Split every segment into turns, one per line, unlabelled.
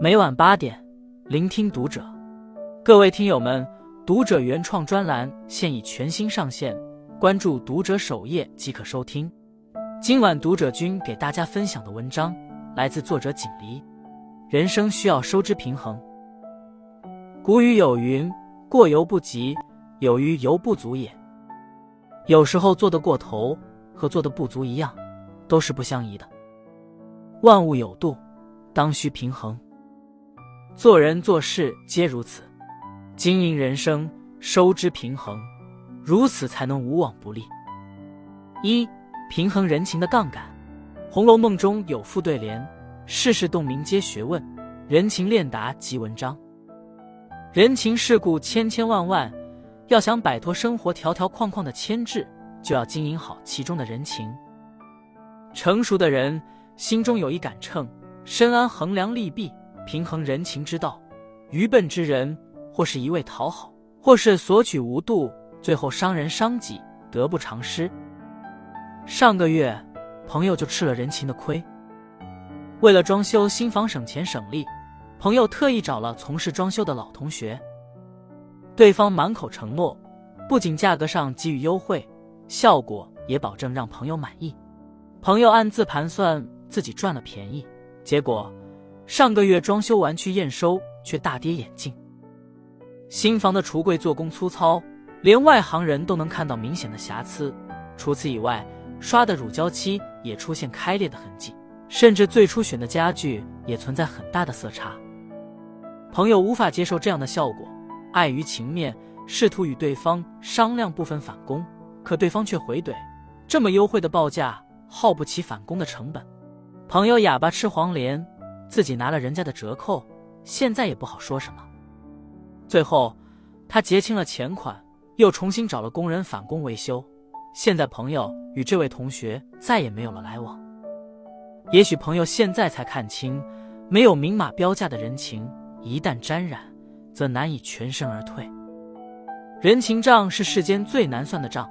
每晚八点，聆听读者。各位听友们，读者原创专栏现已全新上线，关注读者首页即可收听。今晚读者君给大家分享的文章来自作者锦离。人生需要收支平衡。古语有云：“过犹不及，有余犹不足也。”有时候做得过头和做得不足一样，都是不相宜的。万物有度，当需平衡。做人做事皆如此，经营人生收支平衡，如此才能无往不利。一、平衡人情的杠杆。《红楼梦》中有副对联：“世事洞明皆学问，人情练达即文章。”人情世故千千万万，要想摆脱生活条条框框的牵制，就要经营好其中的人情。成熟的人心中有一杆秤，深谙衡量利弊。平衡人情之道，愚笨之人，或是一味讨好，或是索取无度，最后伤人伤己，得不偿失。上个月，朋友就吃了人情的亏。为了装修新房省钱省力，朋友特意找了从事装修的老同学。对方满口承诺，不仅价格上给予优惠，效果也保证让朋友满意。朋友暗自盘算自己赚了便宜，结果。上个月装修完去验收，却大跌眼镜。新房的橱柜做工粗糙，连外行人都能看到明显的瑕疵。除此以外，刷的乳胶漆也出现开裂的痕迹，甚至最初选的家具也存在很大的色差。朋友无法接受这样的效果，碍于情面，试图与对方商量部分返工，可对方却回怼：“这么优惠的报价，耗不起返工的成本。”朋友哑巴吃黄连。自己拿了人家的折扣，现在也不好说什么。最后，他结清了钱款，又重新找了工人返工维修。现在，朋友与这位同学再也没有了来往。也许朋友现在才看清，没有明码标价的人情，一旦沾染，则难以全身而退。人情账是世间最难算的账，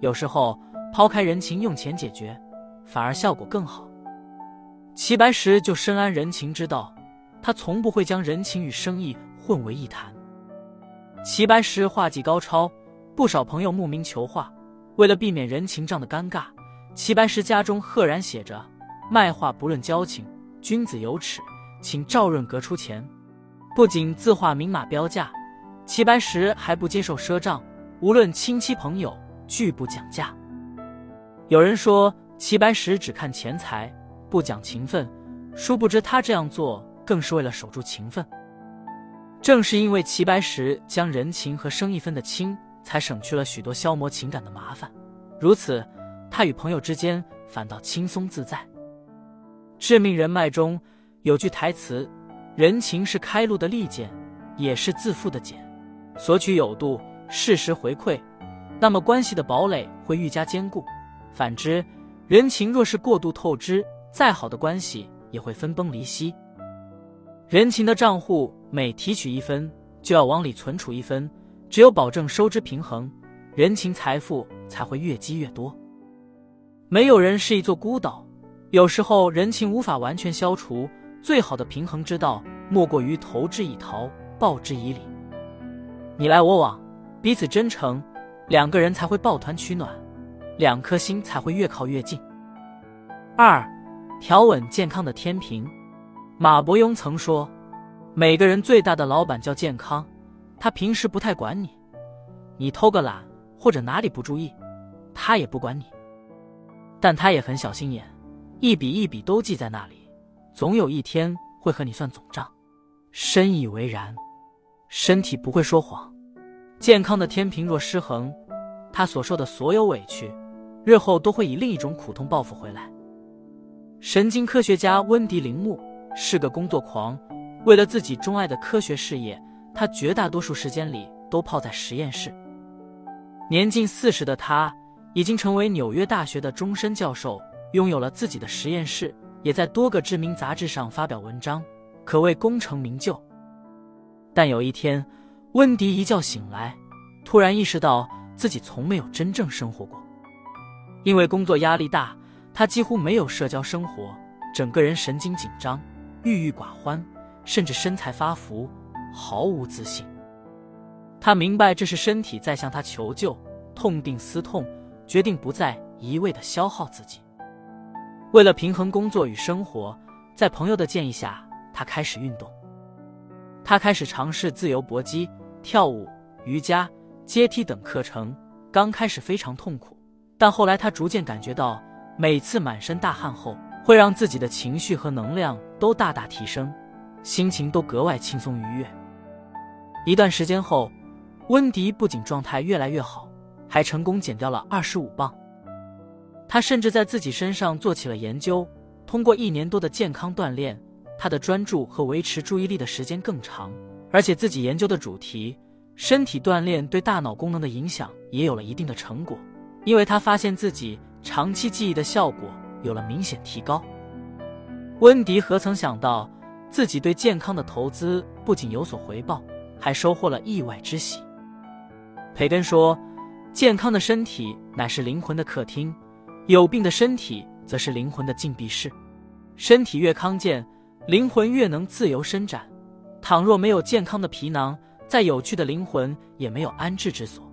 有时候抛开人情，用钱解决，反而效果更好。齐白石就深谙人情之道，他从不会将人情与生意混为一谈。齐白石画技高超，不少朋友慕名求画。为了避免人情账的尴尬，齐白石家中赫然写着：“卖画不论交情，君子有耻，请赵润阁出钱。”不仅字画明码标价，齐白石还不接受赊账，无论亲戚朋友拒不讲价。有人说齐白石只看钱财。不讲情分，殊不知他这样做更是为了守住情分。正是因为齐白石将人情和生意分得清，才省去了许多消磨情感的麻烦。如此，他与朋友之间反倒轻松自在。致命人脉中有句台词：“人情是开路的利剑，也是自负的茧。索取有度，适时回馈，那么关系的堡垒会愈加坚固。反之，人情若是过度透支，再好的关系也会分崩离析。人情的账户每提取一分，就要往里存储一分。只有保证收支平衡，人情财富才会越积越多。没有人是一座孤岛，有时候人情无法完全消除。最好的平衡之道，莫过于投之以桃，报之以李。你来我往，彼此真诚，两个人才会抱团取暖，两颗心才会越靠越近。二。调稳健康的天平。马伯庸曾说：“每个人最大的老板叫健康，他平时不太管你，你偷个懒或者哪里不注意，他也不管你。但他也很小心眼，一笔一笔都记在那里，总有一天会和你算总账。深以为然。身体不会说谎，健康的天平若失衡，他所受的所有委屈，日后都会以另一种苦痛报复回来。”神经科学家温迪·铃木是个工作狂，为了自己钟爱的科学事业，他绝大多数时间里都泡在实验室。年近四十的他，已经成为纽约大学的终身教授，拥有了自己的实验室，也在多个知名杂志上发表文章，可谓功成名就。但有一天，温迪一觉醒来，突然意识到自己从没有真正生活过，因为工作压力大。他几乎没有社交生活，整个人神经紧张、郁郁寡欢，甚至身材发福，毫无自信。他明白这是身体在向他求救，痛定思痛，决定不再一味的消耗自己。为了平衡工作与生活，在朋友的建议下，他开始运动。他开始尝试自由搏击、跳舞、瑜伽、阶梯等课程。刚开始非常痛苦，但后来他逐渐感觉到，每次满身大汗后，会让自己的情绪和能量都大大提升，心情都格外轻松愉悦。一段时间后，温迪不仅状态越来越好，还成功减掉了二十五磅。他甚至在自己身上做起了研究，通过一年多的健康锻炼。他的专注和维持注意力的时间更长，而且自己研究的主题——身体锻炼对大脑功能的影响也有了一定的成果，因为他发现自己长期记忆的效果有了明显提高。温迪何曾想到，自己对健康的投资不仅有所回报，还收获了意外之喜。培根说：“健康的身体乃是灵魂的客厅，有病的身体则是灵魂的禁闭室。身体越康健。”灵魂越能自由伸展，倘若没有健康的皮囊，再有趣的灵魂也没有安置之所。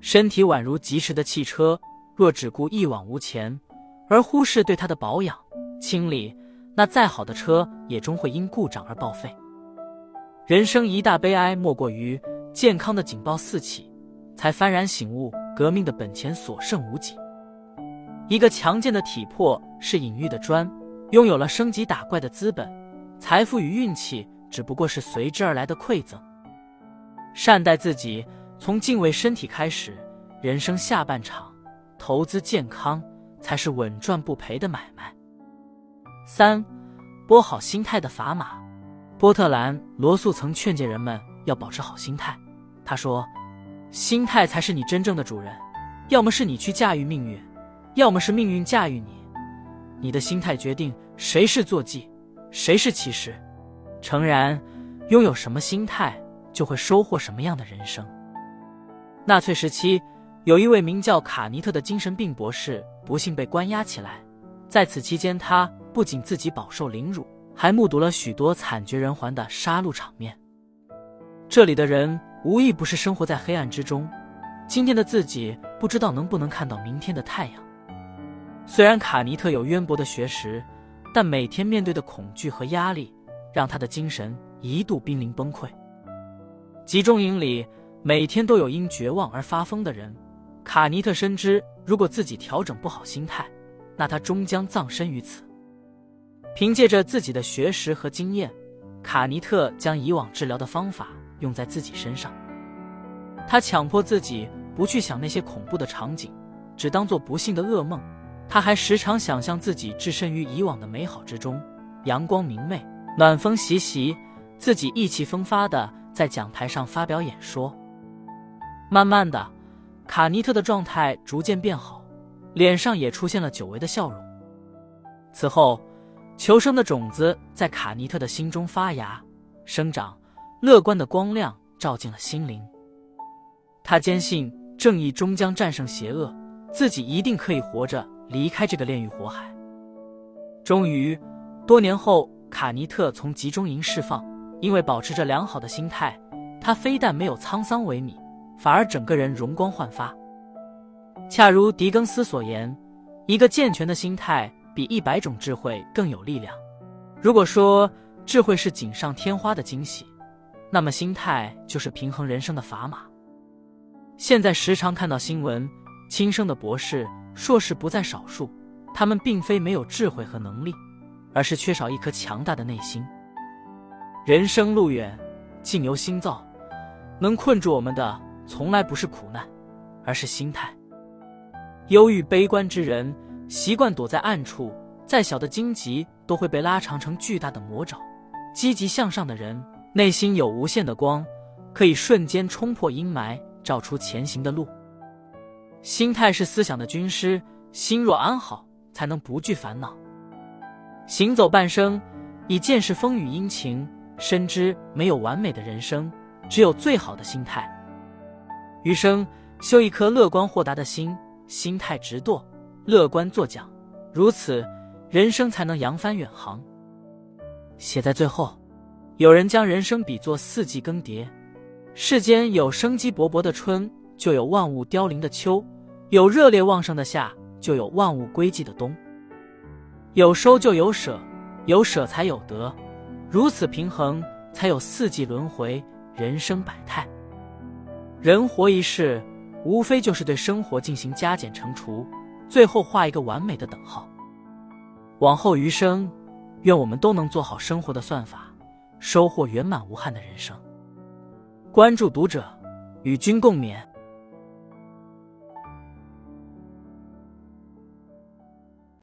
身体宛如疾驰的汽车，若只顾一往无前，而忽视对它的保养清理，那再好的车也终会因故障而报废。人生一大悲哀，莫过于健康的警报四起，才幡然醒悟，革命的本钱所剩无几。一个强健的体魄是隐喻的砖。拥有了升级打怪的资本，财富与运气只不过是随之而来的馈赠。善待自己，从敬畏身体开始，人生下半场，投资健康才是稳赚不赔的买卖。三，拨好心态的砝码。波特兰·罗素曾劝诫人们要保持好心态。他说：“心态才是你真正的主人，要么是你去驾驭命运，要么是命运驾驭你。”你的心态决定谁是坐骑，谁是骑士。诚然，拥有什么心态，就会收获什么样的人生。纳粹时期，有一位名叫卡尼特的精神病博士，不幸被关押起来。在此期间，他不仅自己饱受凌辱，还目睹了许多惨绝人寰的杀戮场面。这里的人无一不是生活在黑暗之中。今天的自己，不知道能不能看到明天的太阳。虽然卡尼特有渊博的学识，但每天面对的恐惧和压力，让他的精神一度濒临崩溃。集中营里每天都有因绝望而发疯的人，卡尼特深知，如果自己调整不好心态，那他终将葬身于此。凭借着自己的学识和经验，卡尼特将以往治疗的方法用在自己身上。他强迫自己不去想那些恐怖的场景，只当做不幸的噩梦。他还时常想象自己置身于以往的美好之中，阳光明媚，暖风习习，自己意气风发的在讲台上发表演说。慢慢的，卡尼特的状态逐渐变好，脸上也出现了久违的笑容。此后，求生的种子在卡尼特的心中发芽、生长，乐观的光亮照进了心灵。他坚信正义终将战胜邪恶，自己一定可以活着。离开这个炼狱火海。终于，多年后，卡尼特从集中营释放。因为保持着良好的心态，他非但没有沧桑萎靡，反而整个人容光焕发。恰如狄更斯所言：“一个健全的心态比一百种智慧更有力量。”如果说智慧是锦上添花的惊喜，那么心态就是平衡人生的砝码。现在时常看到新闻，轻生的博士。硕士不在少数，他们并非没有智慧和能力，而是缺少一颗强大的内心。人生路远，境由心造，能困住我们的从来不是苦难，而是心态。忧郁悲观之人习惯躲在暗处，再小的荆棘都会被拉长成巨大的魔爪；积极向上的人内心有无限的光，可以瞬间冲破阴霾，照出前行的路。心态是思想的军师，心若安好，才能不惧烦恼。行走半生，已见识风雨阴晴，深知没有完美的人生，只有最好的心态。余生修一颗乐观豁达的心，心态直堕，乐观作桨，如此，人生才能扬帆远航。写在最后。有人将人生比作四季更迭，世间有生机勃勃的春，就有万物凋零的秋；有热烈旺盛的夏，就有万物归寂的冬。有收就有舍，有舍才有得，如此平衡，才有四季轮回，人生百态。人活一世，无非就是对生活进行加减乘除，最后画一个完美的等号。往后余生，愿我们都能做好生活的算法。收获圆满无憾的人生。关注读者，与君共勉。